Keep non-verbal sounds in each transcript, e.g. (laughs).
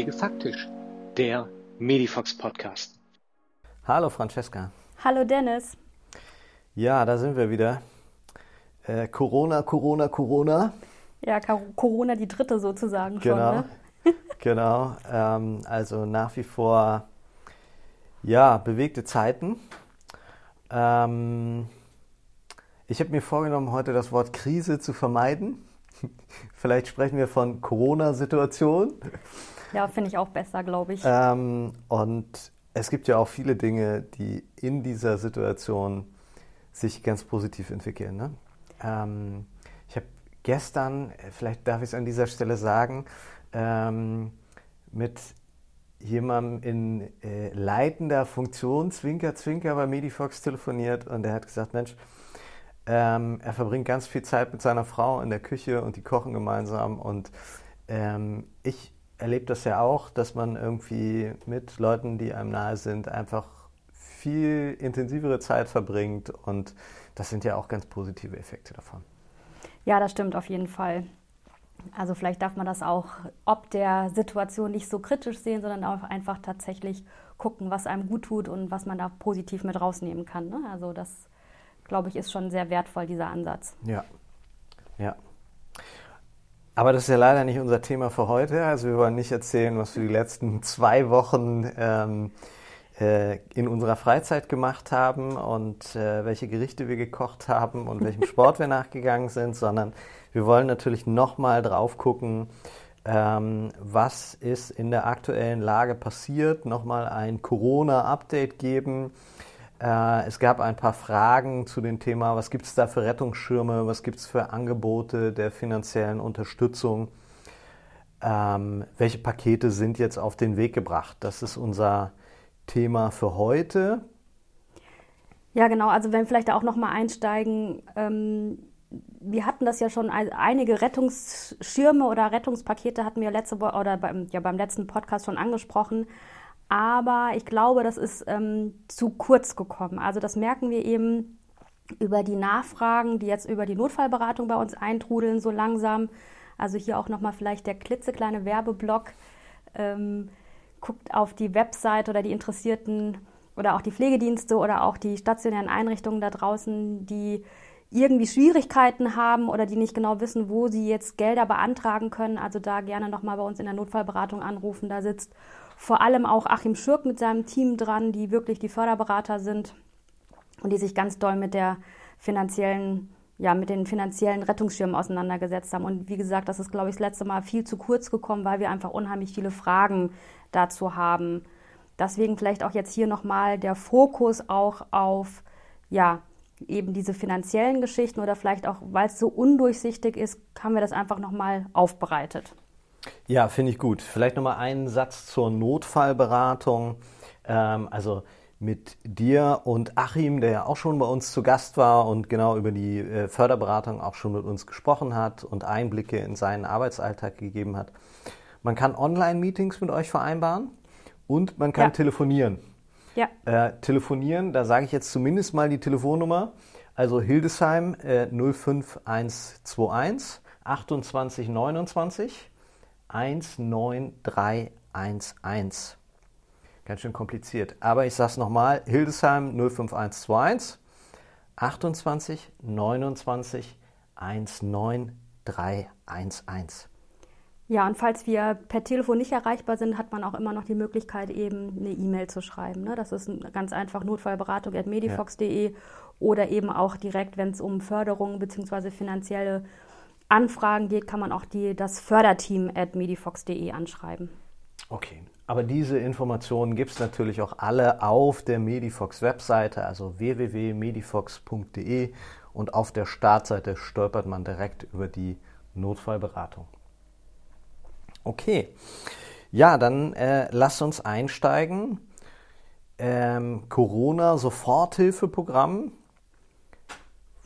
Pflege faktisch, der Medifox Podcast. Hallo Francesca. Hallo Dennis. Ja, da sind wir wieder. Äh, Corona, Corona, Corona. Ja, Corona die dritte sozusagen genau, schon. Ne? (laughs) genau. Ähm, also nach wie vor, ja, bewegte Zeiten. Ähm, ich habe mir vorgenommen, heute das Wort Krise zu vermeiden. (laughs) Vielleicht sprechen wir von Corona-Situation. Ja, finde ich auch besser, glaube ich. Ähm, und es gibt ja auch viele Dinge, die in dieser Situation sich ganz positiv entwickeln. Ne? Ähm, ich habe gestern, vielleicht darf ich es an dieser Stelle sagen, ähm, mit jemandem in äh, leitender Funktion, Zwinker, Zwinker, bei Medifox telefoniert und der hat gesagt, Mensch, ähm, er verbringt ganz viel Zeit mit seiner Frau in der Küche und die kochen gemeinsam. Und ähm, ich erlebe das ja auch, dass man irgendwie mit Leuten, die einem nahe sind, einfach viel intensivere Zeit verbringt. Und das sind ja auch ganz positive Effekte davon. Ja, das stimmt auf jeden Fall. Also vielleicht darf man das auch ob der Situation nicht so kritisch sehen, sondern auch einfach tatsächlich gucken, was einem gut tut und was man da positiv mit rausnehmen kann. Ne? Also das glaube ich, ist schon sehr wertvoll, dieser Ansatz. Ja, ja. Aber das ist ja leider nicht unser Thema für heute. Also wir wollen nicht erzählen, was wir die letzten zwei Wochen ähm, äh, in unserer Freizeit gemacht haben und äh, welche Gerichte wir gekocht haben und welchem (laughs) Sport wir nachgegangen sind, sondern wir wollen natürlich nochmal drauf gucken, ähm, was ist in der aktuellen Lage passiert, nochmal ein Corona-Update geben es gab ein paar Fragen zu dem Thema, was gibt es da für Rettungsschirme, was gibt es für Angebote der finanziellen Unterstützung, ähm, welche Pakete sind jetzt auf den Weg gebracht. Das ist unser Thema für heute. Ja, genau. Also wenn wir vielleicht auch noch mal einsteigen, ähm, wir hatten das ja schon, einige Rettungsschirme oder Rettungspakete hatten wir letzte oder beim, ja, beim letzten Podcast schon angesprochen. Aber ich glaube, das ist ähm, zu kurz gekommen. Also das merken wir eben über die Nachfragen, die jetzt über die Notfallberatung bei uns eintrudeln, so langsam. Also hier auch nochmal vielleicht der klitzekleine Werbeblock. Ähm, guckt auf die Website oder die Interessierten oder auch die Pflegedienste oder auch die stationären Einrichtungen da draußen, die irgendwie Schwierigkeiten haben oder die nicht genau wissen, wo sie jetzt Gelder beantragen können. Also da gerne nochmal bei uns in der Notfallberatung anrufen. Da sitzt vor allem auch Achim Schürk mit seinem Team dran, die wirklich die Förderberater sind und die sich ganz doll mit der finanziellen, ja, mit den finanziellen Rettungsschirmen auseinandergesetzt haben. Und wie gesagt, das ist, glaube ich, das letzte Mal viel zu kurz gekommen, weil wir einfach unheimlich viele Fragen dazu haben. Deswegen vielleicht auch jetzt hier nochmal der Fokus auch auf, ja, eben diese finanziellen Geschichten oder vielleicht auch, weil es so undurchsichtig ist, haben wir das einfach nochmal aufbereitet. Ja, finde ich gut. Vielleicht nochmal einen Satz zur Notfallberatung. Ähm, also mit dir und Achim, der ja auch schon bei uns zu Gast war und genau über die äh, Förderberatung auch schon mit uns gesprochen hat und Einblicke in seinen Arbeitsalltag gegeben hat. Man kann Online-Meetings mit euch vereinbaren und man kann ja. telefonieren. Ja. Äh, telefonieren, da sage ich jetzt zumindest mal die Telefonnummer. Also Hildesheim äh, 05121 2829 19311. Ganz schön kompliziert. Aber ich sage es nochmal: Hildesheim 05121 28 29 19311. Ja, und falls wir per Telefon nicht erreichbar sind, hat man auch immer noch die Möglichkeit, eben eine E-Mail zu schreiben. Ne? Das ist ganz einfach notfallberatung.medifox.de ja. oder eben auch direkt, wenn es um Förderung bzw. finanzielle Anfragen geht, kann man auch die, das Förderteam at medifox.de anschreiben. Okay, aber diese Informationen gibt es natürlich auch alle auf der Medifox-Webseite, also www.medifox.de und auf der Startseite stolpert man direkt über die Notfallberatung. Okay, ja, dann äh, lass uns einsteigen. Ähm, Corona-Soforthilfeprogramm.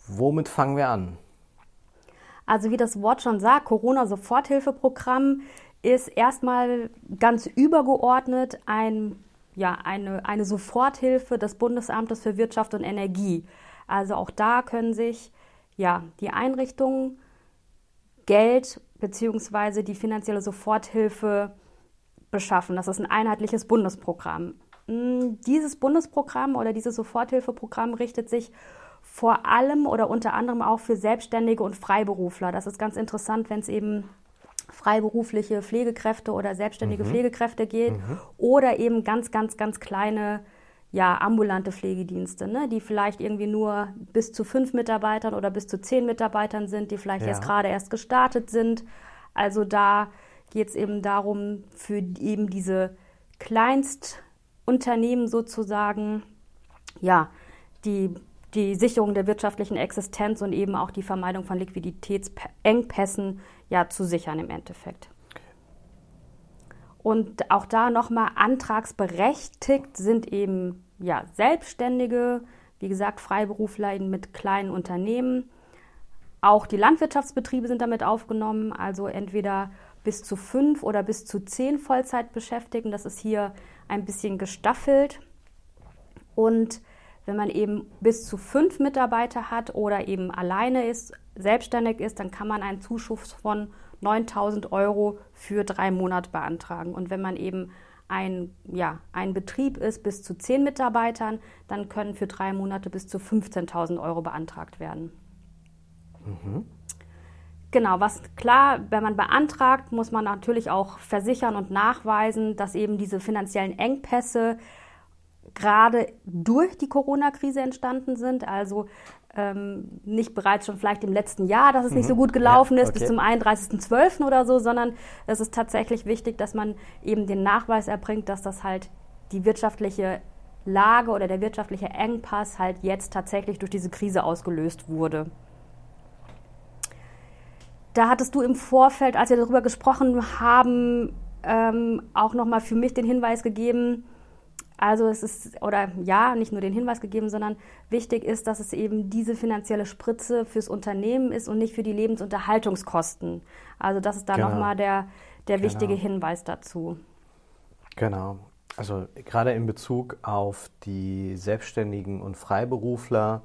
Womit fangen wir an? Also wie das Wort schon sagt, Corona-Soforthilfeprogramm ist erstmal ganz übergeordnet ein, ja, eine, eine Soforthilfe des Bundesamtes für Wirtschaft und Energie. Also auch da können sich ja, die Einrichtungen Geld bzw. die finanzielle Soforthilfe beschaffen. Das ist ein einheitliches Bundesprogramm. Hm, dieses Bundesprogramm oder dieses Soforthilfeprogramm richtet sich vor allem oder unter anderem auch für Selbstständige und Freiberufler. Das ist ganz interessant, wenn es eben freiberufliche Pflegekräfte oder selbstständige mhm. Pflegekräfte geht mhm. oder eben ganz, ganz, ganz kleine ja, ambulante Pflegedienste, ne, die vielleicht irgendwie nur bis zu fünf Mitarbeitern oder bis zu zehn Mitarbeitern sind, die vielleicht ja. jetzt gerade erst gestartet sind. Also da geht es eben darum, für eben diese Kleinstunternehmen sozusagen, ja, die, die Sicherung der wirtschaftlichen Existenz und eben auch die Vermeidung von Liquiditätsengpässen ja zu sichern im Endeffekt. Und auch da nochmal antragsberechtigt sind eben ja, Selbstständige, wie gesagt, Freiberufler mit kleinen Unternehmen. Auch die Landwirtschaftsbetriebe sind damit aufgenommen, also entweder bis zu fünf oder bis zu zehn Vollzeitbeschäftigten. Das ist hier ein bisschen gestaffelt. Und wenn man eben bis zu fünf Mitarbeiter hat oder eben alleine ist, selbstständig ist, dann kann man einen Zuschuss von 9000 Euro für drei Monate beantragen. Und wenn man eben ein, ja, ein Betrieb ist bis zu zehn Mitarbeitern, dann können für drei Monate bis zu 15.000 Euro beantragt werden. Mhm. Genau, was klar, wenn man beantragt, muss man natürlich auch versichern und nachweisen, dass eben diese finanziellen Engpässe gerade durch die Corona-Krise entstanden sind. Also ähm, nicht bereits schon vielleicht im letzten Jahr, dass es mhm. nicht so gut gelaufen ja, okay. ist, bis zum 31.12. oder so, sondern es ist tatsächlich wichtig, dass man eben den Nachweis erbringt, dass das halt die wirtschaftliche Lage oder der wirtschaftliche Engpass halt jetzt tatsächlich durch diese Krise ausgelöst wurde. Da hattest du im Vorfeld, als wir darüber gesprochen haben, ähm, auch nochmal für mich den Hinweis gegeben, also es ist, oder ja, nicht nur den Hinweis gegeben, sondern wichtig ist, dass es eben diese finanzielle Spritze fürs Unternehmen ist und nicht für die Lebensunterhaltungskosten. Also das ist da genau. nochmal der, der genau. wichtige Hinweis dazu. Genau. Also gerade in Bezug auf die Selbstständigen und Freiberufler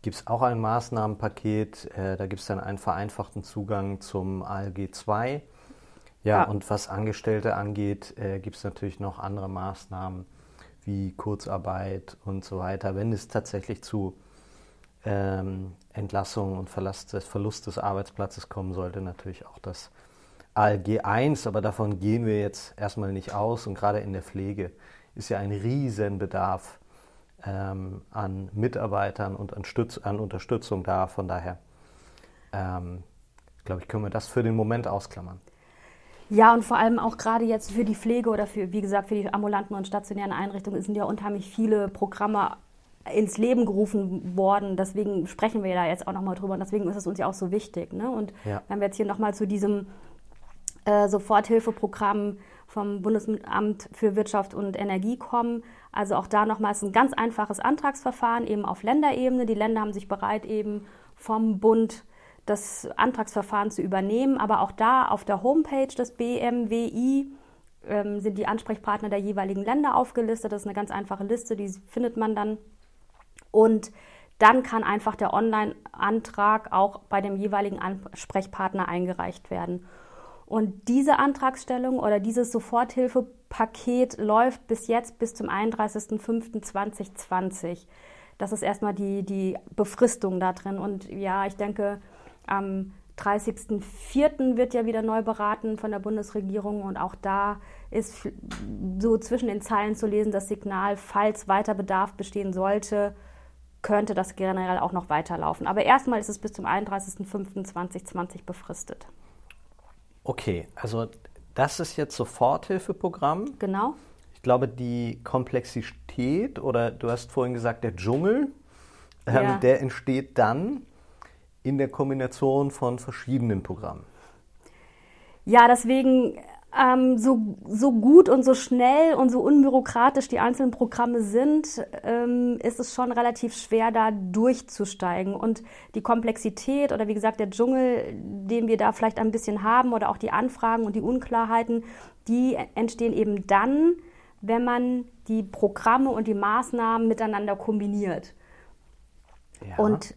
gibt es auch ein Maßnahmenpaket. Äh, da gibt es dann einen vereinfachten Zugang zum ALG 2. Ja, ja, und was Angestellte angeht, äh, gibt es natürlich noch andere Maßnahmen wie Kurzarbeit und so weiter, wenn es tatsächlich zu ähm, Entlassungen und Verlust des, Verlust des Arbeitsplatzes kommen sollte, natürlich auch das ALG 1, aber davon gehen wir jetzt erstmal nicht aus. Und gerade in der Pflege ist ja ein Riesenbedarf ähm, an Mitarbeitern und an, Stütz, an Unterstützung da, von daher ähm, glaube ich, können wir das für den Moment ausklammern. Ja, und vor allem auch gerade jetzt für die Pflege oder für, wie gesagt, für die ambulanten und stationären Einrichtungen sind ja unheimlich viele Programme ins Leben gerufen worden. Deswegen sprechen wir da jetzt auch nochmal drüber und deswegen ist es uns ja auch so wichtig. Ne? Und ja. wenn wir jetzt hier nochmal zu diesem äh, Soforthilfeprogramm vom Bundesamt für Wirtschaft und Energie kommen, also auch da nochmals ein ganz einfaches Antragsverfahren eben auf Länderebene. Die Länder haben sich bereit, eben vom Bund das Antragsverfahren zu übernehmen. Aber auch da auf der Homepage des BMWI ähm, sind die Ansprechpartner der jeweiligen Länder aufgelistet. Das ist eine ganz einfache Liste, die findet man dann. Und dann kann einfach der Online-Antrag auch bei dem jeweiligen Ansprechpartner eingereicht werden. Und diese Antragstellung oder dieses Soforthilfepaket läuft bis jetzt bis zum 31.05.2020. Das ist erstmal die, die Befristung da drin. Und ja, ich denke, am 30.04. wird ja wieder neu beraten von der Bundesregierung und auch da ist so zwischen den Zeilen zu lesen das Signal, falls weiter Bedarf bestehen sollte, könnte das generell auch noch weiterlaufen. Aber erstmal ist es bis zum 31.05.2020 befristet. Okay, also das ist jetzt Soforthilfeprogramm. Genau. Ich glaube, die Komplexität oder du hast vorhin gesagt, der Dschungel, ja. ähm, der entsteht dann, in der Kombination von verschiedenen Programmen. Ja, deswegen ähm, so, so gut und so schnell und so unbürokratisch die einzelnen Programme sind, ähm, ist es schon relativ schwer, da durchzusteigen. Und die Komplexität oder wie gesagt der Dschungel, den wir da vielleicht ein bisschen haben oder auch die Anfragen und die Unklarheiten, die entstehen eben dann, wenn man die Programme und die Maßnahmen miteinander kombiniert. Ja. Und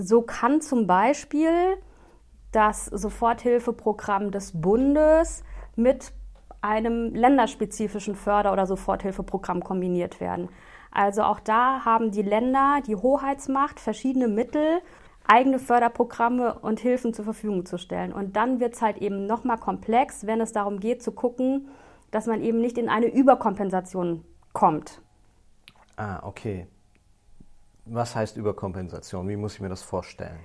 so kann zum Beispiel das Soforthilfeprogramm des Bundes mit einem länderspezifischen Förder- oder Soforthilfeprogramm kombiniert werden. Also auch da haben die Länder die Hoheitsmacht, verschiedene Mittel, eigene Förderprogramme und Hilfen zur Verfügung zu stellen. Und dann wird es halt eben nochmal komplex, wenn es darum geht zu gucken, dass man eben nicht in eine Überkompensation kommt. Ah, okay. Was heißt Überkompensation? Wie muss ich mir das vorstellen?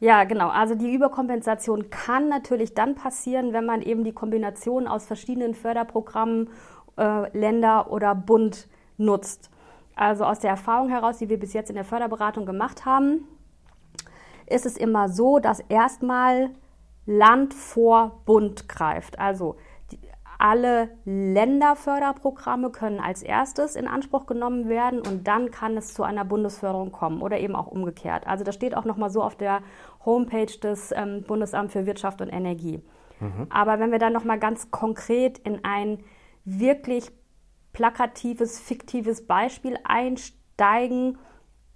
Ja, genau. Also die Überkompensation kann natürlich dann passieren, wenn man eben die Kombination aus verschiedenen Förderprogrammen, äh, Länder oder Bund nutzt. Also aus der Erfahrung heraus, die wir bis jetzt in der Förderberatung gemacht haben, ist es immer so, dass erstmal Land vor Bund greift. Also alle Länderförderprogramme können als erstes in Anspruch genommen werden und dann kann es zu einer Bundesförderung kommen oder eben auch umgekehrt. Also das steht auch nochmal so auf der Homepage des ähm, Bundesamt für Wirtschaft und Energie. Mhm. Aber wenn wir dann nochmal ganz konkret in ein wirklich plakatives, fiktives Beispiel einsteigen,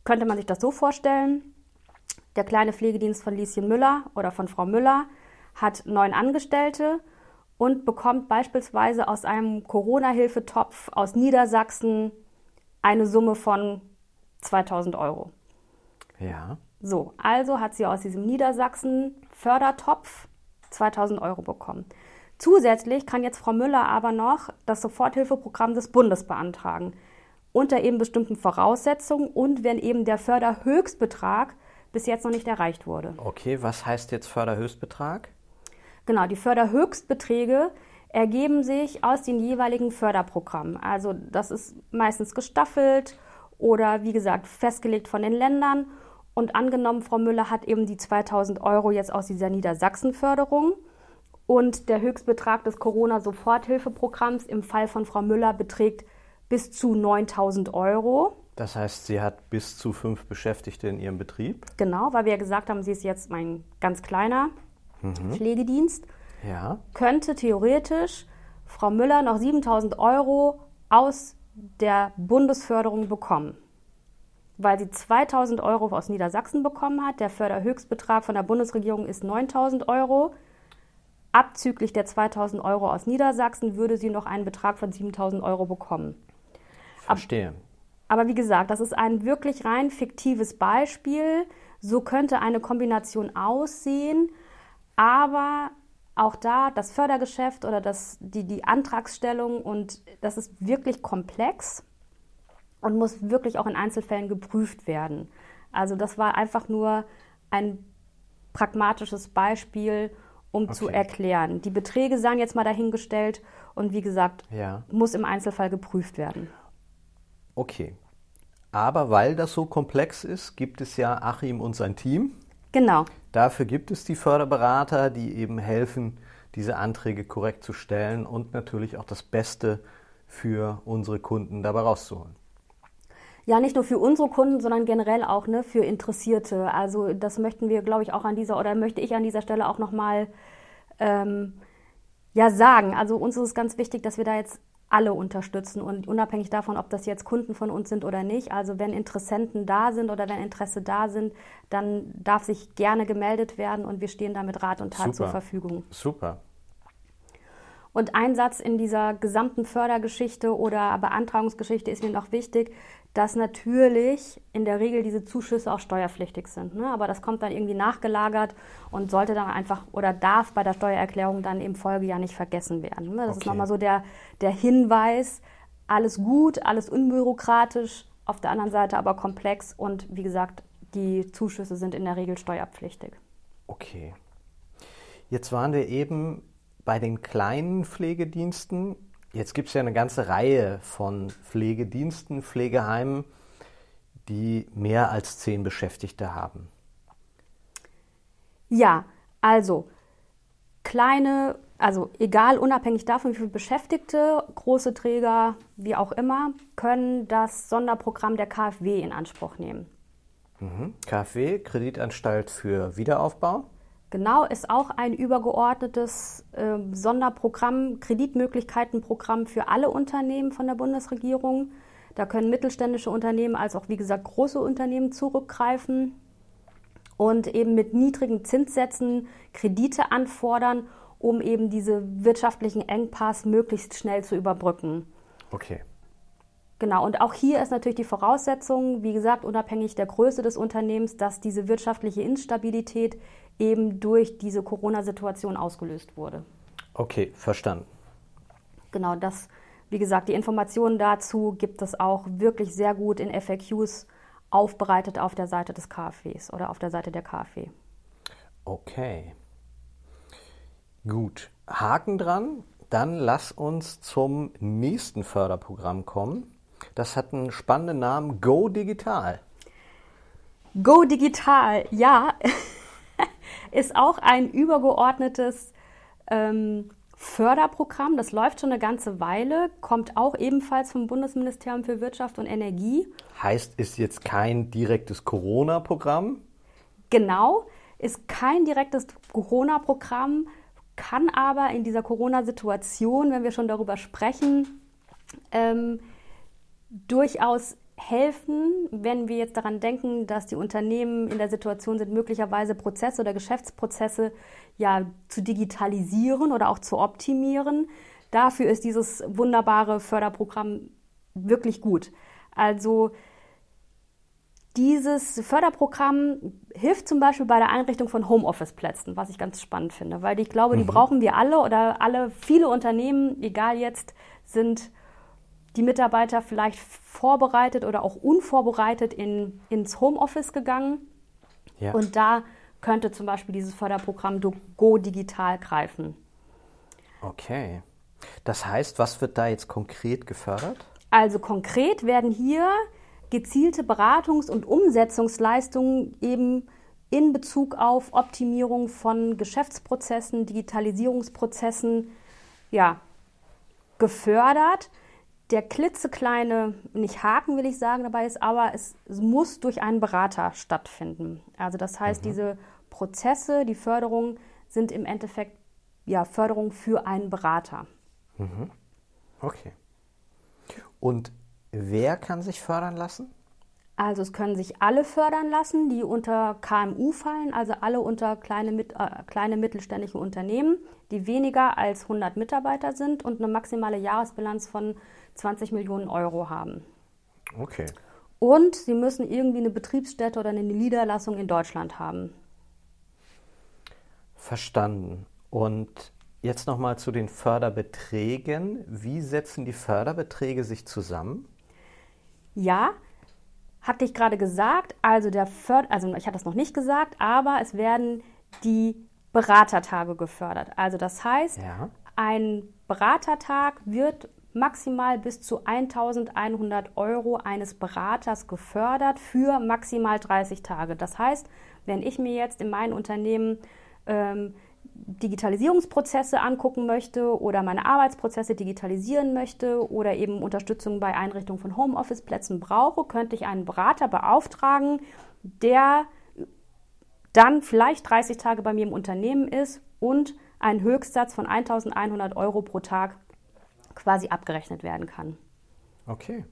könnte man sich das so vorstellen. Der kleine Pflegedienst von Lieschen Müller oder von Frau Müller hat neun Angestellte und bekommt beispielsweise aus einem Corona-Hilfetopf aus Niedersachsen eine Summe von 2000 Euro. Ja. So, also hat sie aus diesem Niedersachsen-Fördertopf 2000 Euro bekommen. Zusätzlich kann jetzt Frau Müller aber noch das Soforthilfeprogramm des Bundes beantragen. Unter eben bestimmten Voraussetzungen und wenn eben der Förderhöchstbetrag bis jetzt noch nicht erreicht wurde. Okay, was heißt jetzt Förderhöchstbetrag? Genau, die Förderhöchstbeträge ergeben sich aus den jeweiligen Förderprogrammen. Also das ist meistens gestaffelt oder wie gesagt festgelegt von den Ländern. Und angenommen, Frau Müller hat eben die 2000 Euro jetzt aus dieser Niedersachsen-Förderung und der Höchstbetrag des Corona-Soforthilfeprogramms im Fall von Frau Müller beträgt bis zu 9000 Euro. Das heißt, sie hat bis zu fünf Beschäftigte in ihrem Betrieb? Genau, weil wir ja gesagt haben, sie ist jetzt mein ganz kleiner mhm. Pflegedienst, ja. könnte theoretisch Frau Müller noch 7000 Euro aus der Bundesförderung bekommen. Weil sie 2000 Euro aus Niedersachsen bekommen hat. Der Förderhöchstbetrag von der Bundesregierung ist 9000 Euro. Abzüglich der 2000 Euro aus Niedersachsen würde sie noch einen Betrag von 7000 Euro bekommen. Verstehe. Aber wie gesagt, das ist ein wirklich rein fiktives Beispiel. So könnte eine Kombination aussehen. Aber auch da das Fördergeschäft oder das, die, die Antragsstellung und das ist wirklich komplex und muss wirklich auch in Einzelfällen geprüft werden. Also das war einfach nur ein pragmatisches Beispiel, um okay. zu erklären. Die Beträge seien jetzt mal dahingestellt und wie gesagt, ja. muss im Einzelfall geprüft werden. Okay. Aber weil das so komplex ist, gibt es ja Achim und sein Team. Genau. Dafür gibt es die Förderberater, die eben helfen, diese Anträge korrekt zu stellen und natürlich auch das Beste für unsere Kunden dabei rauszuholen. Ja, nicht nur für unsere Kunden, sondern generell auch ne, für Interessierte. Also das möchten wir, glaube ich, auch an dieser oder möchte ich an dieser Stelle auch nochmal ähm, ja sagen. Also uns ist es ganz wichtig, dass wir da jetzt alle unterstützen und unabhängig davon, ob das jetzt Kunden von uns sind oder nicht. Also wenn Interessenten da sind oder wenn Interesse da sind, dann darf sich gerne gemeldet werden und wir stehen da mit Rat und Tat Super. zur Verfügung. Super. Und ein Satz in dieser gesamten Fördergeschichte oder Beantragungsgeschichte ist mir noch wichtig, dass natürlich in der Regel diese Zuschüsse auch steuerpflichtig sind. Ne? Aber das kommt dann irgendwie nachgelagert und sollte dann einfach oder darf bei der Steuererklärung dann im Folgejahr nicht vergessen werden. Ne? Das okay. ist nochmal so der, der Hinweis, alles gut, alles unbürokratisch, auf der anderen Seite aber komplex und wie gesagt, die Zuschüsse sind in der Regel steuerpflichtig. Okay. Jetzt waren wir eben bei den kleinen Pflegediensten. Jetzt gibt es ja eine ganze Reihe von Pflegediensten, Pflegeheimen, die mehr als zehn Beschäftigte haben. Ja, also kleine, also egal, unabhängig davon, wie viele Beschäftigte, große Träger, wie auch immer, können das Sonderprogramm der KfW in Anspruch nehmen. Mhm. KfW, Kreditanstalt für Wiederaufbau. Genau, ist auch ein übergeordnetes äh, Sonderprogramm, Kreditmöglichkeitenprogramm für alle Unternehmen von der Bundesregierung. Da können mittelständische Unternehmen als auch, wie gesagt, große Unternehmen zurückgreifen und eben mit niedrigen Zinssätzen Kredite anfordern, um eben diese wirtschaftlichen Engpass möglichst schnell zu überbrücken. Okay. Genau, und auch hier ist natürlich die Voraussetzung, wie gesagt, unabhängig der Größe des Unternehmens, dass diese wirtschaftliche Instabilität eben durch diese Corona-Situation ausgelöst wurde. Okay, verstanden. Genau, das, wie gesagt, die Informationen dazu gibt es auch wirklich sehr gut in FAQs aufbereitet auf der Seite des KfWs oder auf der Seite der KfW. Okay. Gut. Haken dran. Dann lass uns zum nächsten Förderprogramm kommen. Das hat einen spannenden Namen, Go Digital. Go Digital, ja, (laughs) ist auch ein übergeordnetes ähm, Förderprogramm. Das läuft schon eine ganze Weile, kommt auch ebenfalls vom Bundesministerium für Wirtschaft und Energie. Heißt, ist jetzt kein direktes Corona-Programm? Genau, ist kein direktes Corona-Programm, kann aber in dieser Corona-Situation, wenn wir schon darüber sprechen, ähm, durchaus helfen, wenn wir jetzt daran denken, dass die Unternehmen in der Situation sind, möglicherweise Prozesse oder Geschäftsprozesse ja zu digitalisieren oder auch zu optimieren. Dafür ist dieses wunderbare Förderprogramm wirklich gut. Also dieses Förderprogramm hilft zum Beispiel bei der Einrichtung von Homeoffice-Plätzen, was ich ganz spannend finde, weil ich glaube, die mhm. brauchen wir alle oder alle, viele Unternehmen, egal jetzt, sind die Mitarbeiter vielleicht vorbereitet oder auch unvorbereitet in, ins Homeoffice gegangen. Ja. Und da könnte zum Beispiel dieses Förderprogramm Go Digital greifen. Okay. Das heißt, was wird da jetzt konkret gefördert? Also konkret werden hier gezielte Beratungs- und Umsetzungsleistungen eben in Bezug auf Optimierung von Geschäftsprozessen, Digitalisierungsprozessen ja, gefördert der klitzekleine, nicht Haken will ich sagen dabei ist, aber es, muss durch einen Berater stattfinden. Also das heißt, mhm. diese Prozesse, die Förderung sind im Endeffekt ja Förderung für einen Berater. Mhm. Okay. Und wer kann sich fördern lassen? Also es können sich alle fördern lassen, die unter KMU fallen, also alle unter kleine, äh, kleine mittelständische Unternehmen, die weniger als 100 Mitarbeiter sind und eine maximale Jahresbilanz von 20 Millionen Euro haben. Okay. Und sie müssen irgendwie eine Betriebsstätte oder eine Niederlassung in Deutschland haben. Verstanden. Und jetzt nochmal zu den Förderbeträgen. Wie setzen die Förderbeträge sich zusammen? Ja, hatte ich gerade gesagt. Also der Förder, also ich hatte das noch nicht gesagt, aber es werden die Beratertage gefördert. Also das heißt, ja. ein Beratertag wird maximal bis zu 1100 Euro eines Beraters gefördert für maximal 30 Tage. Das heißt, wenn ich mir jetzt in meinem Unternehmen ähm, Digitalisierungsprozesse angucken möchte oder meine Arbeitsprozesse digitalisieren möchte oder eben Unterstützung bei Einrichtung von Homeoffice-Plätzen brauche, könnte ich einen Berater beauftragen, der dann vielleicht 30 Tage bei mir im Unternehmen ist und einen Höchstsatz von 1100 Euro pro Tag quasi abgerechnet werden kann. Okay.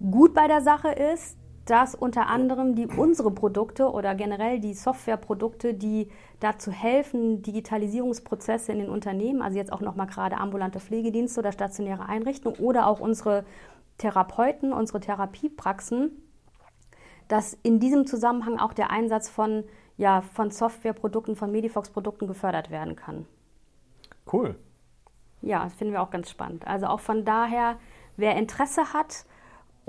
Gut bei der Sache ist, dass unter anderem die unsere Produkte oder generell die Softwareprodukte, die dazu helfen, Digitalisierungsprozesse in den Unternehmen, also jetzt auch nochmal gerade ambulante Pflegedienste oder stationäre Einrichtungen oder auch unsere Therapeuten, unsere Therapiepraxen, dass in diesem Zusammenhang auch der Einsatz von, ja, von Softwareprodukten, von Medifox-Produkten gefördert werden kann. Cool. Ja, das finden wir auch ganz spannend. Also auch von daher, wer Interesse hat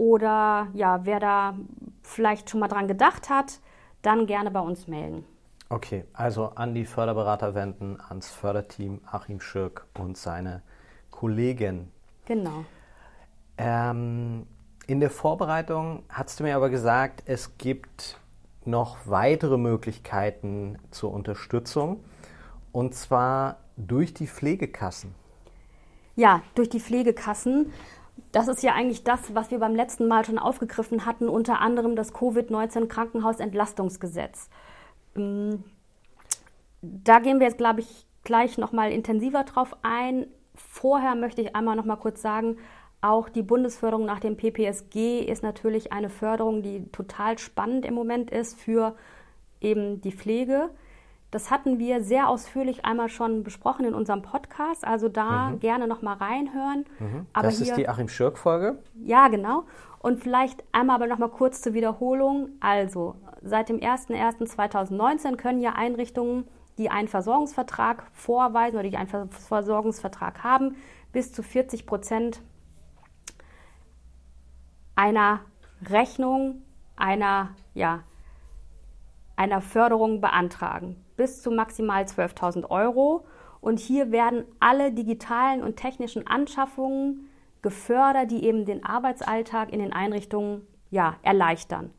oder ja, wer da vielleicht schon mal dran gedacht hat, dann gerne bei uns melden. Okay, also an die Förderberater wenden, ans Förderteam Achim Schirk und seine Kollegin. Genau. Ähm, in der Vorbereitung hast du mir aber gesagt, es gibt noch weitere Möglichkeiten zur Unterstützung und zwar durch die Pflegekassen ja, durch die Pflegekassen. Das ist ja eigentlich das, was wir beim letzten Mal schon aufgegriffen hatten, unter anderem das Covid-19 Krankenhausentlastungsgesetz. Ähm, da gehen wir jetzt, glaube ich, gleich nochmal intensiver drauf ein. Vorher möchte ich einmal nochmal kurz sagen, auch die Bundesförderung nach dem PPSG ist natürlich eine Förderung, die total spannend im Moment ist für eben die Pflege. Das hatten wir sehr ausführlich einmal schon besprochen in unserem Podcast. Also da Mhm. gerne noch mal reinhören. Aber das hier, ist die Achim Schirk-Folge. ja, genau. Und vielleicht einmal aber noch mal kurz zur Wiederholung. Also, seit dem 01.01.2019 können ja Einrichtungen, die einen Versorgungsvertrag vorweisen oder die einen Ver- Versorgungsvertrag haben, bis zu 40 Prozent einer Rechnung, einer, ja, einer Förderung beantragen. Bis zu maximal 12.000 Euro. Und hier werden alle digitalen und technischen Anschaffungen gefördert, die eben den Arbeitsalltag in den Einrichtungen ja, erleichtern.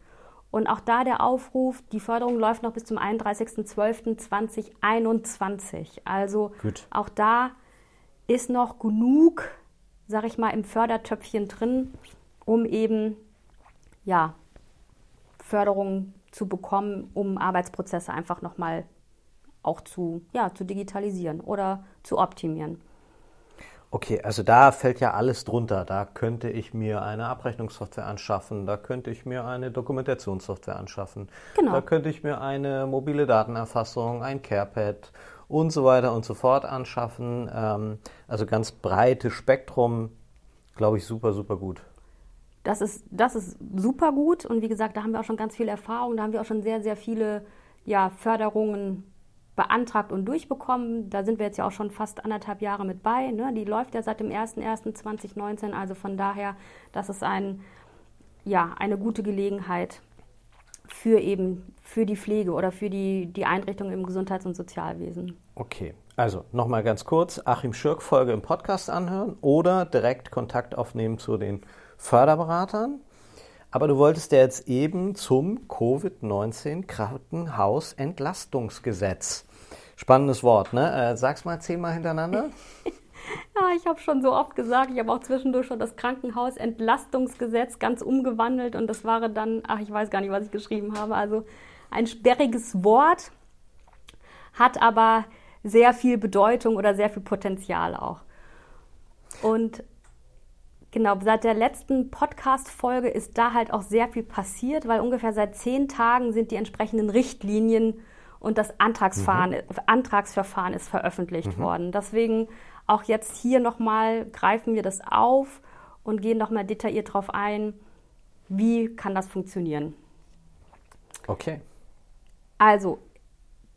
Und auch da der Aufruf, die Förderung läuft noch bis zum 31.12.2021. Also Gut. auch da ist noch genug, sag ich mal, im Fördertöpfchen drin, um eben ja, Förderung zu bekommen, um Arbeitsprozesse einfach nochmal auch zu, ja, zu digitalisieren oder zu optimieren. Okay, also da fällt ja alles drunter. Da könnte ich mir eine Abrechnungssoftware anschaffen, da könnte ich mir eine Dokumentationssoftware anschaffen, Genau. da könnte ich mir eine mobile Datenerfassung, ein CarePad und so weiter und so fort anschaffen. Ähm, also ganz breites Spektrum, glaube ich, super, super gut. Das ist, das ist super gut und wie gesagt, da haben wir auch schon ganz viel Erfahrung, da haben wir auch schon sehr, sehr viele ja, Förderungen beantragt und durchbekommen. Da sind wir jetzt ja auch schon fast anderthalb Jahre mit bei. Ne? Die läuft ja seit dem 01.01.2019, also von daher, das ist ein, ja, eine gute Gelegenheit für eben für die Pflege oder für die, die Einrichtung im Gesundheits- und Sozialwesen. Okay, also nochmal ganz kurz, Achim Schirk-Folge im Podcast anhören oder direkt Kontakt aufnehmen zu den Förderberatern. Aber du wolltest ja jetzt eben zum Covid-19 Krankenhausentlastungsgesetz. Spannendes Wort, ne? Äh, sag's mal zehnmal hintereinander. (laughs) Ja, ich habe schon so oft gesagt, ich habe auch zwischendurch schon das Krankenhausentlastungsgesetz ganz umgewandelt und das war dann, ach, ich weiß gar nicht, was ich geschrieben habe. Also ein sperriges Wort, hat aber sehr viel Bedeutung oder sehr viel Potenzial auch. Und genau, seit der letzten Podcast-Folge ist da halt auch sehr viel passiert, weil ungefähr seit zehn Tagen sind die entsprechenden Richtlinien und das Antragsverfahren, Antragsverfahren ist veröffentlicht worden. Deswegen auch jetzt hier nochmal greifen wir das auf und gehen nochmal detailliert darauf ein, wie kann das funktionieren. Okay. Also,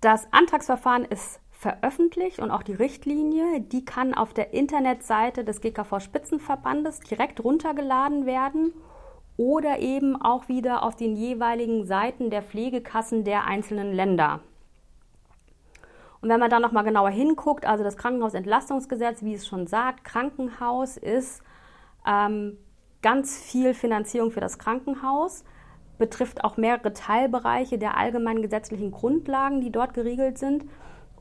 das Antragsverfahren ist veröffentlicht und auch die Richtlinie, die kann auf der Internetseite des GKV Spitzenverbandes direkt runtergeladen werden oder eben auch wieder auf den jeweiligen Seiten der Pflegekassen der einzelnen Länder. Und wenn man da nochmal genauer hinguckt, also das Krankenhausentlastungsgesetz, wie es schon sagt, Krankenhaus ist ähm, ganz viel Finanzierung für das Krankenhaus, betrifft auch mehrere Teilbereiche der allgemeinen gesetzlichen Grundlagen, die dort geregelt sind.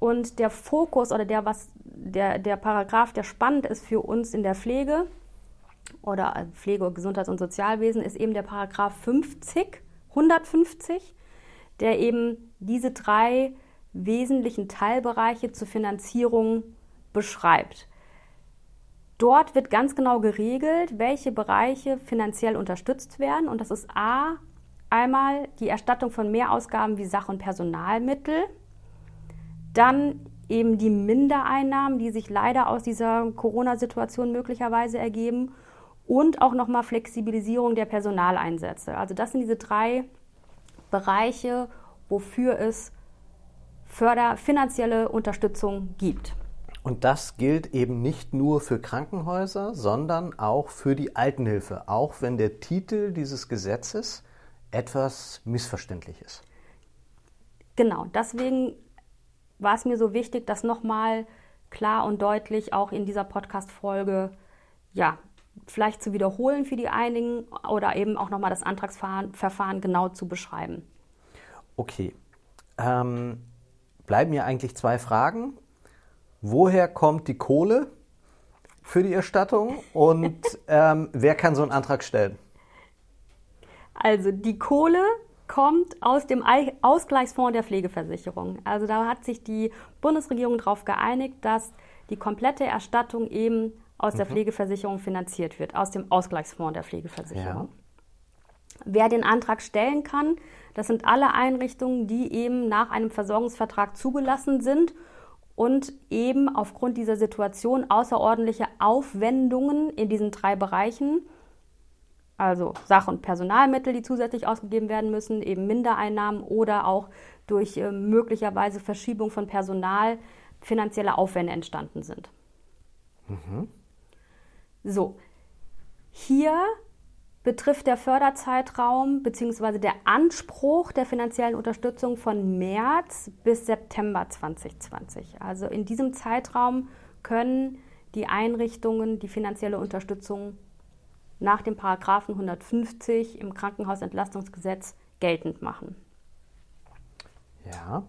Und der Fokus oder der, was, der, der Paragraph, der spannend ist für uns in der Pflege oder Pflege, Gesundheits- und Sozialwesen, ist eben der Paragraph 50, 150, der eben diese drei wesentlichen Teilbereiche zur Finanzierung beschreibt. Dort wird ganz genau geregelt, welche Bereiche finanziell unterstützt werden. Und das ist A, einmal die Erstattung von Mehrausgaben wie Sach- und Personalmittel, dann eben die Mindereinnahmen, die sich leider aus dieser Corona-Situation möglicherweise ergeben und auch nochmal Flexibilisierung der Personaleinsätze. Also das sind diese drei Bereiche, wofür es Förder finanzielle Unterstützung gibt. Und das gilt eben nicht nur für Krankenhäuser, sondern auch für die Altenhilfe, auch wenn der Titel dieses Gesetzes etwas missverständlich ist. Genau, deswegen war es mir so wichtig, das nochmal klar und deutlich auch in dieser Podcast-Folge, ja, vielleicht zu wiederholen für die einigen oder eben auch nochmal das Antragsverfahren genau zu beschreiben. Okay. Ähm, bleiben mir eigentlich zwei Fragen. Woher kommt die Kohle für die Erstattung und (laughs) ähm, wer kann so einen Antrag stellen? Also die Kohle kommt aus dem Ausgleichsfonds der Pflegeversicherung. Also da hat sich die Bundesregierung darauf geeinigt, dass die komplette Erstattung eben aus der Pflegeversicherung finanziert wird, aus dem Ausgleichsfonds der Pflegeversicherung. Wer den Antrag stellen kann, das sind alle Einrichtungen, die eben nach einem Versorgungsvertrag zugelassen sind und eben aufgrund dieser Situation außerordentliche Aufwendungen in diesen drei Bereichen, also Sach- und Personalmittel, die zusätzlich ausgegeben werden müssen, eben Mindereinnahmen oder auch durch äh, möglicherweise Verschiebung von Personal finanzielle Aufwände entstanden sind. Mhm. So, hier betrifft der Förderzeitraum bzw. der Anspruch der finanziellen Unterstützung von März bis September 2020. Also in diesem Zeitraum können die Einrichtungen die finanzielle Unterstützung nach dem Paragraphen 150 im Krankenhausentlastungsgesetz geltend machen. Ja.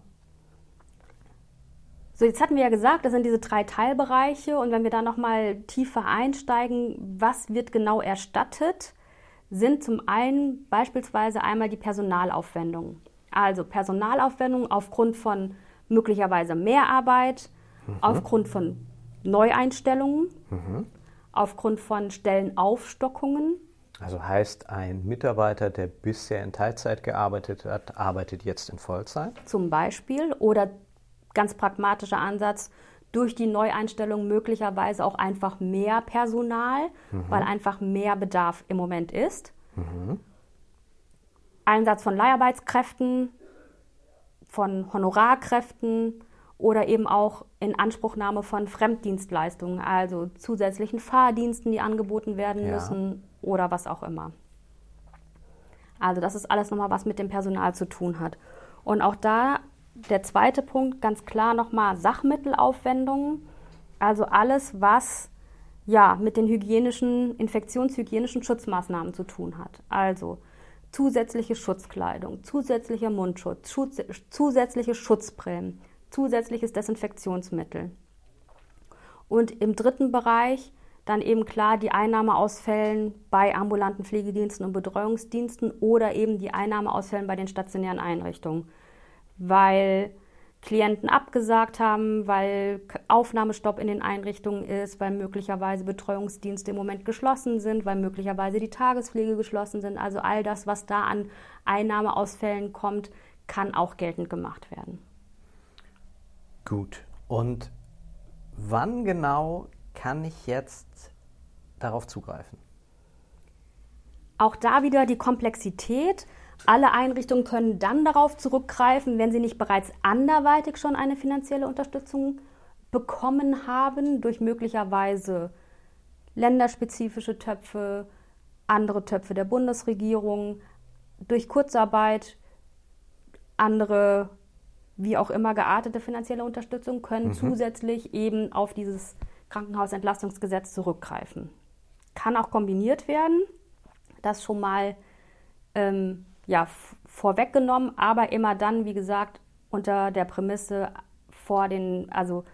So, jetzt hatten wir ja gesagt, das sind diese drei Teilbereiche und wenn wir da nochmal tiefer einsteigen, was wird genau erstattet, sind zum einen beispielsweise einmal die Personalaufwendungen. Also Personalaufwendungen aufgrund von möglicherweise Mehrarbeit, mhm. aufgrund von Neueinstellungen, mhm. Aufgrund von Stellenaufstockungen. Also heißt, ein Mitarbeiter, der bisher in Teilzeit gearbeitet hat, arbeitet jetzt in Vollzeit? Zum Beispiel. Oder ganz pragmatischer Ansatz, durch die Neueinstellung möglicherweise auch einfach mehr Personal, mhm. weil einfach mehr Bedarf im Moment ist. Mhm. Einsatz von Leiharbeitskräften, von Honorarkräften oder eben auch in Anspruchnahme von Fremddienstleistungen, also zusätzlichen Fahrdiensten, die angeboten werden ja. müssen oder was auch immer. Also das ist alles nochmal, was mit dem Personal zu tun hat. Und auch da der zweite Punkt ganz klar nochmal Sachmittelaufwendungen, also alles, was ja mit den hygienischen, infektionshygienischen Schutzmaßnahmen zu tun hat. Also zusätzliche Schutzkleidung, zusätzlicher Mundschutz, Schutz, zusätzliche Schutzbrillen, zusätzliches Desinfektionsmittel. Und im dritten Bereich dann eben klar die Einnahmeausfällen bei ambulanten Pflegediensten und Betreuungsdiensten oder eben die Einnahmeausfällen bei den stationären Einrichtungen weil Klienten abgesagt haben, weil Aufnahmestopp in den Einrichtungen ist, weil möglicherweise Betreuungsdienste im Moment geschlossen sind, weil möglicherweise die Tagespflege geschlossen sind. Also all das, was da an Einnahmeausfällen kommt, kann auch geltend gemacht werden. Gut. Und wann genau kann ich jetzt darauf zugreifen? Auch da wieder die Komplexität. Alle Einrichtungen können dann darauf zurückgreifen, wenn sie nicht bereits anderweitig schon eine finanzielle Unterstützung bekommen haben, durch möglicherweise länderspezifische Töpfe, andere Töpfe der Bundesregierung, durch Kurzarbeit, andere wie auch immer geartete finanzielle Unterstützung können mhm. zusätzlich eben auf dieses Krankenhausentlastungsgesetz zurückgreifen. Kann auch kombiniert werden, das schon mal ähm, ja, vorweggenommen, aber immer dann, wie gesagt, unter der Prämisse vor den, also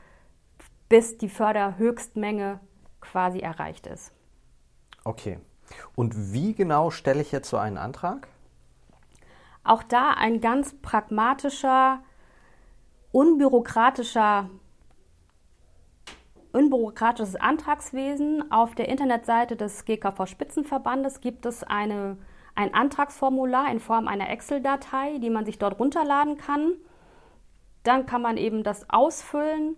bis die Förderhöchstmenge quasi erreicht ist. Okay. Und wie genau stelle ich jetzt so einen Antrag? Auch da ein ganz pragmatischer, unbürokratischer, unbürokratisches Antragswesen. Auf der Internetseite des GKV Spitzenverbandes gibt es eine ein Antragsformular in Form einer Excel-Datei, die man sich dort runterladen kann. Dann kann man eben das ausfüllen,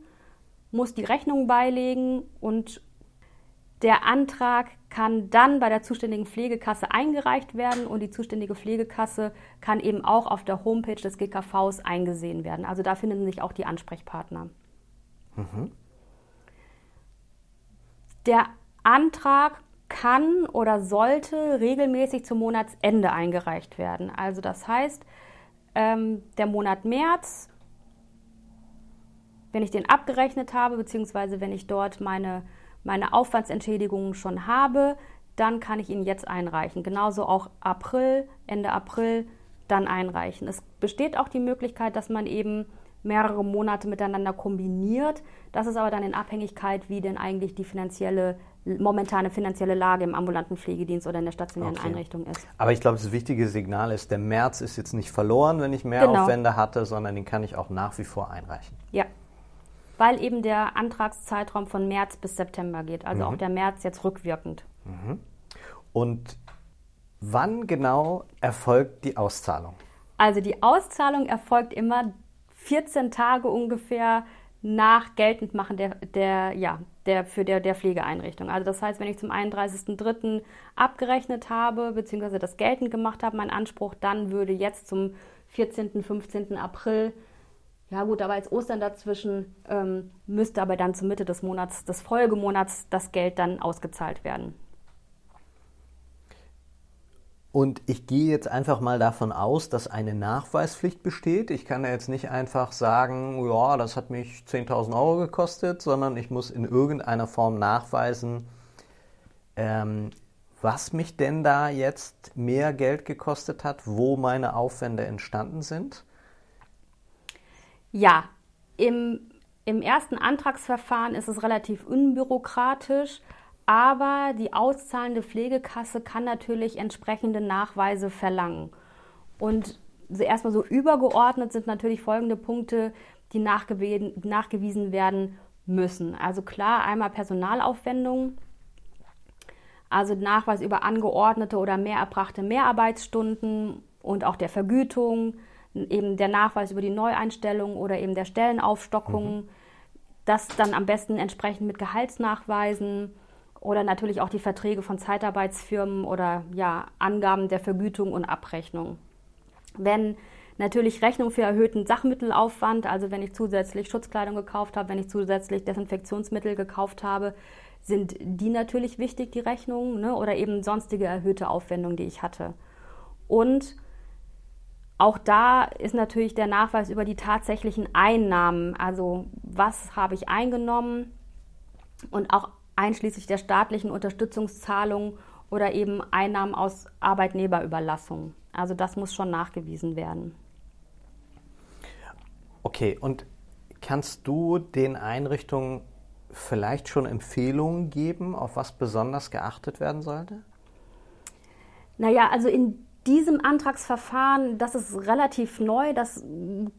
muss die Rechnung beilegen und der Antrag kann dann bei der zuständigen Pflegekasse eingereicht werden und die zuständige Pflegekasse kann eben auch auf der Homepage des GKVs eingesehen werden. Also da finden sich auch die Ansprechpartner. Mhm. Der Antrag kann oder sollte regelmäßig zum Monatsende eingereicht werden. Also das heißt, ähm, der Monat März, wenn ich den abgerechnet habe, beziehungsweise wenn ich dort meine, meine Aufwandsentschädigungen schon habe, dann kann ich ihn jetzt einreichen. Genauso auch April, Ende April dann einreichen. Es besteht auch die Möglichkeit, dass man eben mehrere Monate miteinander kombiniert. Das ist aber dann in Abhängigkeit, wie denn eigentlich die finanzielle momentane finanzielle Lage im ambulanten Pflegedienst oder in der stationären okay. Einrichtung ist. Aber ich glaube, das wichtige Signal ist, der März ist jetzt nicht verloren, wenn ich mehr genau. Aufwände hatte, sondern den kann ich auch nach wie vor einreichen. Ja, weil eben der Antragszeitraum von März bis September geht, also mhm. auch der März jetzt rückwirkend. Mhm. Und Wann genau erfolgt die Auszahlung? Also die Auszahlung erfolgt immer 14 Tage ungefähr nach Geltendmachen der, der, ja, der, für der, der Pflegeeinrichtung. Also das heißt, wenn ich zum 31.03. abgerechnet habe, beziehungsweise das geltend gemacht habe, mein Anspruch, dann würde jetzt zum 14., 15. April, ja gut, aber als Ostern dazwischen, ähm, müsste aber dann zur Mitte des Monats, des Folgemonats, das Geld dann ausgezahlt werden. Und ich gehe jetzt einfach mal davon aus, dass eine Nachweispflicht besteht. Ich kann ja jetzt nicht einfach sagen, ja, das hat mich 10.000 Euro gekostet, sondern ich muss in irgendeiner Form nachweisen, ähm, was mich denn da jetzt mehr Geld gekostet hat, wo meine Aufwände entstanden sind. Ja, im, im ersten Antragsverfahren ist es relativ unbürokratisch. Aber die auszahlende Pflegekasse kann natürlich entsprechende Nachweise verlangen. Und erstmal so übergeordnet sind natürlich folgende Punkte, die nachgewiesen werden müssen. Also klar, einmal Personalaufwendungen, also Nachweis über angeordnete oder mehr erbrachte Mehrarbeitsstunden und auch der Vergütung, eben der Nachweis über die Neueinstellung oder eben der Stellenaufstockung, mhm. das dann am besten entsprechend mit Gehaltsnachweisen oder natürlich auch die Verträge von Zeitarbeitsfirmen oder ja, Angaben der Vergütung und Abrechnung. Wenn natürlich Rechnung für erhöhten Sachmittelaufwand, also wenn ich zusätzlich Schutzkleidung gekauft habe, wenn ich zusätzlich Desinfektionsmittel gekauft habe, sind die natürlich wichtig, die Rechnungen, ne? oder eben sonstige erhöhte Aufwendungen, die ich hatte. Und auch da ist natürlich der Nachweis über die tatsächlichen Einnahmen, also was habe ich eingenommen und auch einschließlich der staatlichen Unterstützungszahlungen oder eben Einnahmen aus Arbeitnehmerüberlassung. Also das muss schon nachgewiesen werden. Okay, und kannst du den Einrichtungen vielleicht schon Empfehlungen geben, auf was besonders geachtet werden sollte? Naja, also in diesem Antragsverfahren, das ist relativ neu. Das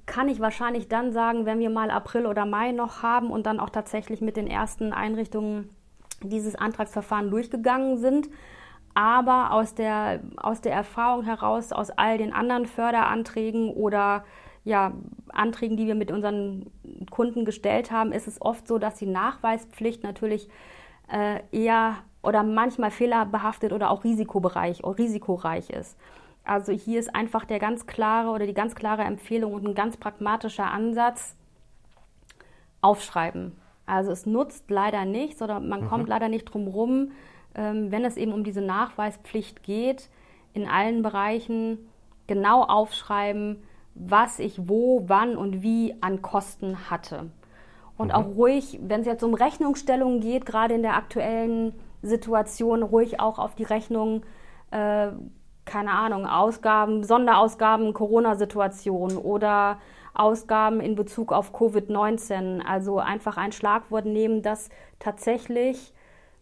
kann ich wahrscheinlich dann sagen, wenn wir mal April oder Mai noch haben und dann auch tatsächlich mit den ersten Einrichtungen dieses Antragsverfahren durchgegangen sind. Aber aus der, aus der Erfahrung heraus, aus all den anderen Förderanträgen oder ja, Anträgen, die wir mit unseren Kunden gestellt haben, ist es oft so, dass die Nachweispflicht natürlich äh, eher oder manchmal fehlerbehaftet oder auch risikobereich, oder risikoreich ist. Also hier ist einfach der ganz klare oder die ganz klare Empfehlung und ein ganz pragmatischer Ansatz, aufschreiben. Also es nutzt leider nichts oder man mhm. kommt leider nicht drum rum, ähm, wenn es eben um diese Nachweispflicht geht, in allen Bereichen genau aufschreiben, was ich wo, wann und wie an Kosten hatte. Und mhm. auch ruhig, wenn es jetzt um Rechnungsstellungen geht, gerade in der aktuellen Situation, ruhig auch auf die Rechnung, äh, keine Ahnung, Ausgaben, Sonderausgaben, Corona-Situation oder Ausgaben in Bezug auf Covid-19. Also einfach ein Schlagwort nehmen, das tatsächlich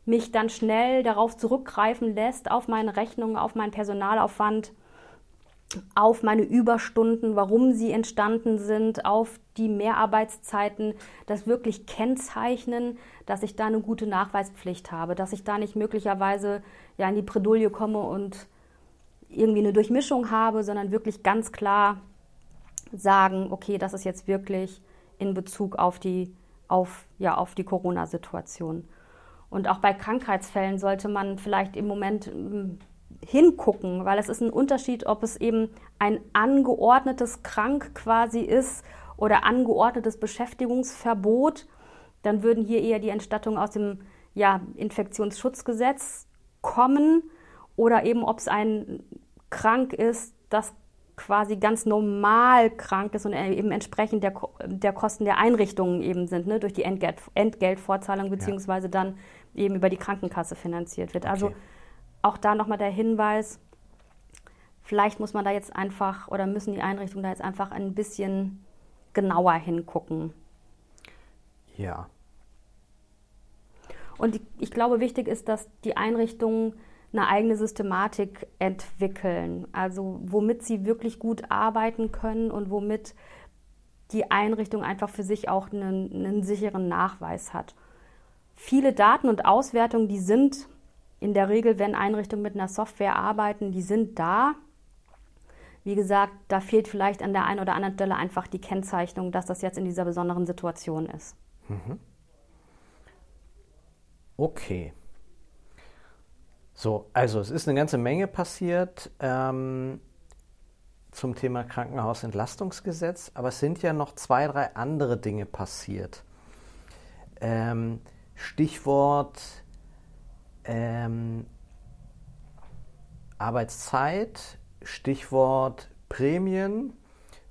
mich dann schnell darauf zurückgreifen lässt, auf meine Rechnungen, auf meinen Personalaufwand, auf meine Überstunden, warum sie entstanden sind, auf die Mehrarbeitszeiten, das wirklich kennzeichnen, dass ich da eine gute Nachweispflicht habe, dass ich da nicht möglicherweise ja in die Bredouille komme und irgendwie eine Durchmischung habe, sondern wirklich ganz klar sagen, okay, das ist jetzt wirklich in Bezug auf die, auf, ja, auf die Corona-Situation. Und auch bei Krankheitsfällen sollte man vielleicht im Moment hm, hingucken, weil es ist ein Unterschied, ob es eben ein angeordnetes Krank quasi ist oder angeordnetes Beschäftigungsverbot. Dann würden hier eher die Entstattungen aus dem ja, Infektionsschutzgesetz kommen oder eben ob es ein Krank ist, das quasi ganz normal krank ist und eben entsprechend der, der Kosten der Einrichtungen eben sind, ne, durch die Entgelt, Entgeltvorzahlung beziehungsweise ja. dann eben über die Krankenkasse finanziert wird. Also okay. Also auch da nochmal der Hinweis, vielleicht muss man da jetzt einfach oder müssen die Einrichtungen da jetzt einfach ein bisschen genauer hingucken. Ja. Und ich glaube, wichtig ist, dass die Einrichtungen eine eigene Systematik entwickeln, also womit sie wirklich gut arbeiten können und womit die Einrichtung einfach für sich auch einen, einen sicheren Nachweis hat. Viele Daten und Auswertungen, die sind in der Regel, wenn Einrichtungen mit einer Software arbeiten, die sind da. Wie gesagt, da fehlt vielleicht an der einen oder anderen Stelle einfach die Kennzeichnung, dass das jetzt in dieser besonderen Situation ist. Mhm. Okay. So, also es ist eine ganze Menge passiert ähm, zum Thema Krankenhausentlastungsgesetz, aber es sind ja noch zwei, drei andere Dinge passiert. Ähm, Stichwort ähm, Arbeitszeit, Stichwort Prämien.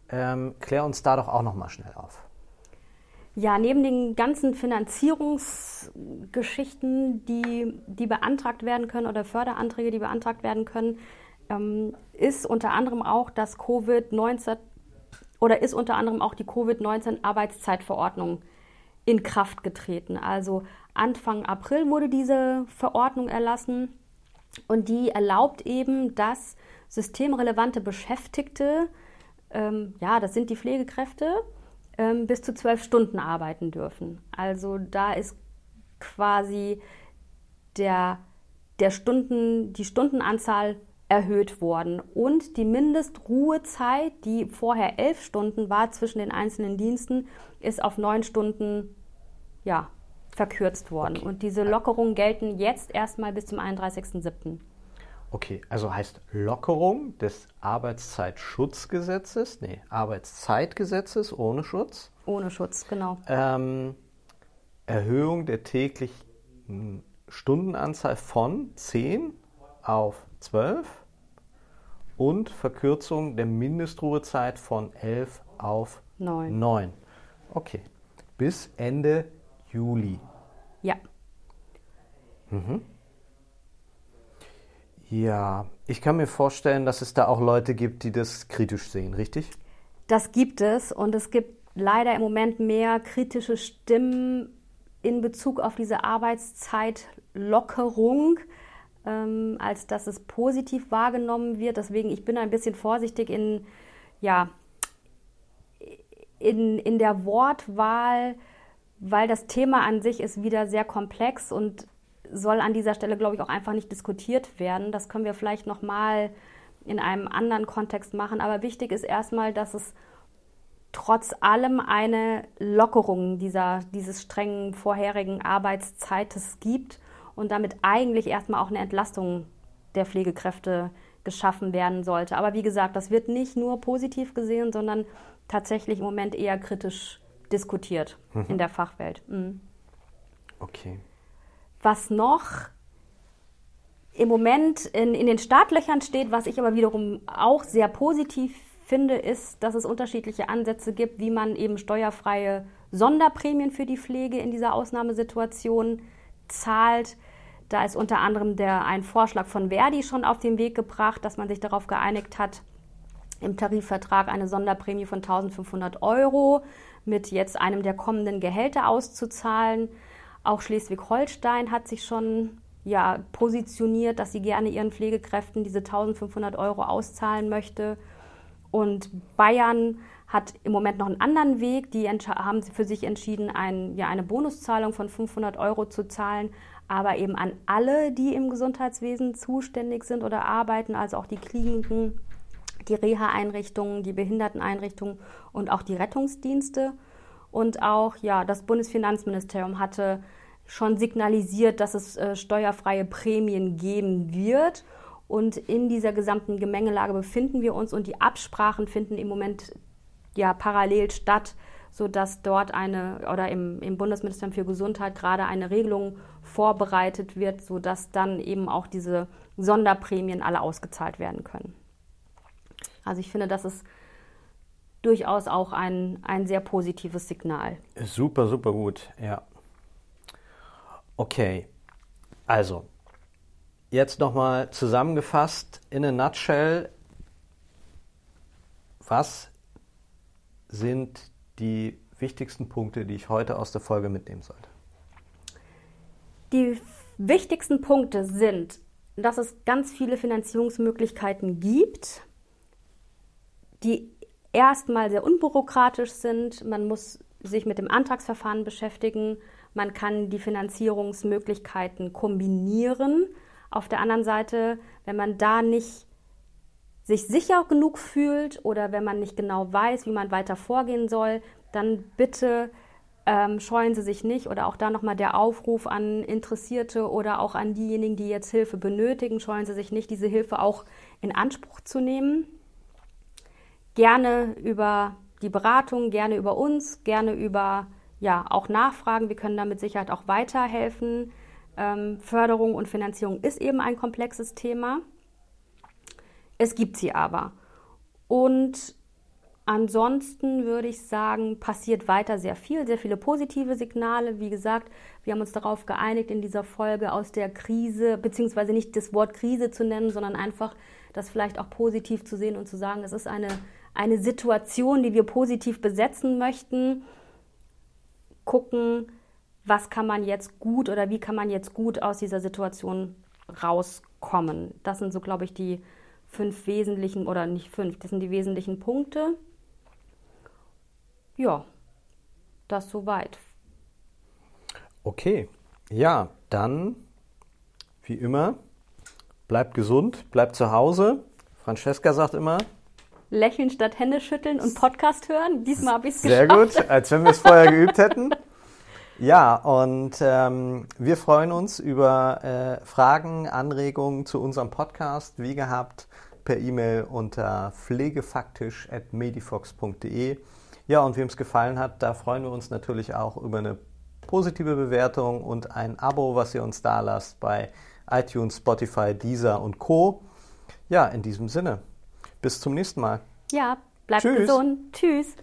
Ähm, klär uns da doch auch noch mal schnell auf. Ja, neben den ganzen Finanzierungsgeschichten, die, die beantragt werden können oder Förderanträge, die beantragt werden können, ähm, ist unter anderem auch das Covid-19 oder ist unter anderem auch die Covid-19-Arbeitszeitverordnung in Kraft getreten. Also Anfang April wurde diese Verordnung erlassen und die erlaubt eben, dass systemrelevante Beschäftigte, ähm, ja, das sind die Pflegekräfte, ähm, bis zu zwölf Stunden arbeiten dürfen. Also da ist quasi der, der Stunden, die Stundenanzahl erhöht worden. Und die Mindestruhezeit, die vorher elf Stunden war zwischen den einzelnen Diensten, ist auf neun Stunden ja, verkürzt worden. Okay. Und diese Lockerungen gelten jetzt erstmal bis zum 31.07. Okay, also heißt Lockerung des Arbeitszeitschutzgesetzes, nee, Arbeitszeitgesetzes ohne Schutz. Ohne Schutz, genau. Ähm, Erhöhung der täglichen Stundenanzahl von 10 auf 12 und Verkürzung der Mindestruhezeit von 11 auf 9. 9. Okay, bis Ende Juli. Ja. Mhm. Ja, ich kann mir vorstellen, dass es da auch Leute gibt, die das kritisch sehen, richtig? Das gibt es und es gibt leider im Moment mehr kritische Stimmen in Bezug auf diese Arbeitszeitlockerung, ähm, als dass es positiv wahrgenommen wird. Deswegen, ich bin ein bisschen vorsichtig in, ja, in, in der Wortwahl, weil das Thema an sich ist wieder sehr komplex und soll an dieser Stelle, glaube ich, auch einfach nicht diskutiert werden. Das können wir vielleicht nochmal in einem anderen Kontext machen. Aber wichtig ist erstmal, dass es trotz allem eine Lockerung dieser, dieses strengen vorherigen Arbeitszeites gibt und damit eigentlich erstmal auch eine Entlastung der Pflegekräfte geschaffen werden sollte. Aber wie gesagt, das wird nicht nur positiv gesehen, sondern tatsächlich im Moment eher kritisch diskutiert mhm. in der Fachwelt. Mhm. Okay. Was noch im Moment in, in den Startlöchern steht, was ich aber wiederum auch sehr positiv finde, ist, dass es unterschiedliche Ansätze gibt, wie man eben steuerfreie Sonderprämien für die Pflege in dieser Ausnahmesituation zahlt. Da ist unter anderem der, ein Vorschlag von Verdi schon auf den Weg gebracht, dass man sich darauf geeinigt hat, im Tarifvertrag eine Sonderprämie von 1500 Euro mit jetzt einem der kommenden Gehälter auszuzahlen. Auch Schleswig-Holstein hat sich schon ja, positioniert, dass sie gerne ihren Pflegekräften diese 1500 Euro auszahlen möchte. Und Bayern hat im Moment noch einen anderen Weg. Die haben für sich entschieden, ein, ja, eine Bonuszahlung von 500 Euro zu zahlen, aber eben an alle, die im Gesundheitswesen zuständig sind oder arbeiten, also auch die Kliniken, die Reha-Einrichtungen, die Behinderteneinrichtungen und auch die Rettungsdienste. Und auch ja, das Bundesfinanzministerium hatte schon signalisiert, dass es äh, steuerfreie Prämien geben wird. Und in dieser gesamten Gemengelage befinden wir uns und die Absprachen finden im Moment ja parallel statt, sodass dort eine oder im, im Bundesministerium für Gesundheit gerade eine Regelung vorbereitet wird, sodass dann eben auch diese Sonderprämien alle ausgezahlt werden können. Also ich finde, das ist durchaus auch ein, ein sehr positives Signal. Super, super gut, ja. Okay, also jetzt nochmal zusammengefasst in a nutshell, was sind die wichtigsten Punkte, die ich heute aus der Folge mitnehmen sollte? Die wichtigsten Punkte sind, dass es ganz viele Finanzierungsmöglichkeiten gibt, die erstmal sehr unbürokratisch sind. Man muss sich mit dem Antragsverfahren beschäftigen. Man kann die Finanzierungsmöglichkeiten kombinieren. Auf der anderen Seite, wenn man da nicht sich sicher genug fühlt oder wenn man nicht genau weiß, wie man weiter vorgehen soll, dann bitte ähm, scheuen Sie sich nicht oder auch da nochmal der Aufruf an Interessierte oder auch an diejenigen, die jetzt Hilfe benötigen, scheuen Sie sich nicht, diese Hilfe auch in Anspruch zu nehmen. Gerne über die Beratung, gerne über uns, gerne über ja auch Nachfragen. Wir können da mit Sicherheit auch weiterhelfen. Ähm, Förderung und Finanzierung ist eben ein komplexes Thema. Es gibt sie aber. Und ansonsten würde ich sagen, passiert weiter sehr viel, sehr viele positive Signale. Wie gesagt, wir haben uns darauf geeinigt, in dieser Folge aus der Krise, beziehungsweise nicht das Wort Krise zu nennen, sondern einfach das vielleicht auch positiv zu sehen und zu sagen, es ist eine, eine Situation, die wir positiv besetzen möchten. Gucken, was kann man jetzt gut oder wie kann man jetzt gut aus dieser Situation rauskommen. Das sind so, glaube ich, die fünf wesentlichen, oder nicht fünf, das sind die wesentlichen Punkte. Ja, das soweit. Okay, ja, dann wie immer, bleibt gesund, bleibt zu Hause. Francesca sagt immer, Lächeln statt Hände schütteln und Podcast hören. Diesmal habe ich es geschafft. Sehr gut, als wenn wir es vorher geübt hätten. Ja, und ähm, wir freuen uns über äh, Fragen, Anregungen zu unserem Podcast, wie gehabt, per E-Mail unter pflegefaktisch.medifox.de. Ja, und wem es gefallen hat, da freuen wir uns natürlich auch über eine positive Bewertung und ein Abo, was ihr uns da lasst bei iTunes, Spotify, Deezer und Co. Ja, in diesem Sinne, bis zum nächsten Mal. Ja, bleibt Tschüss. gesund. Tschüss.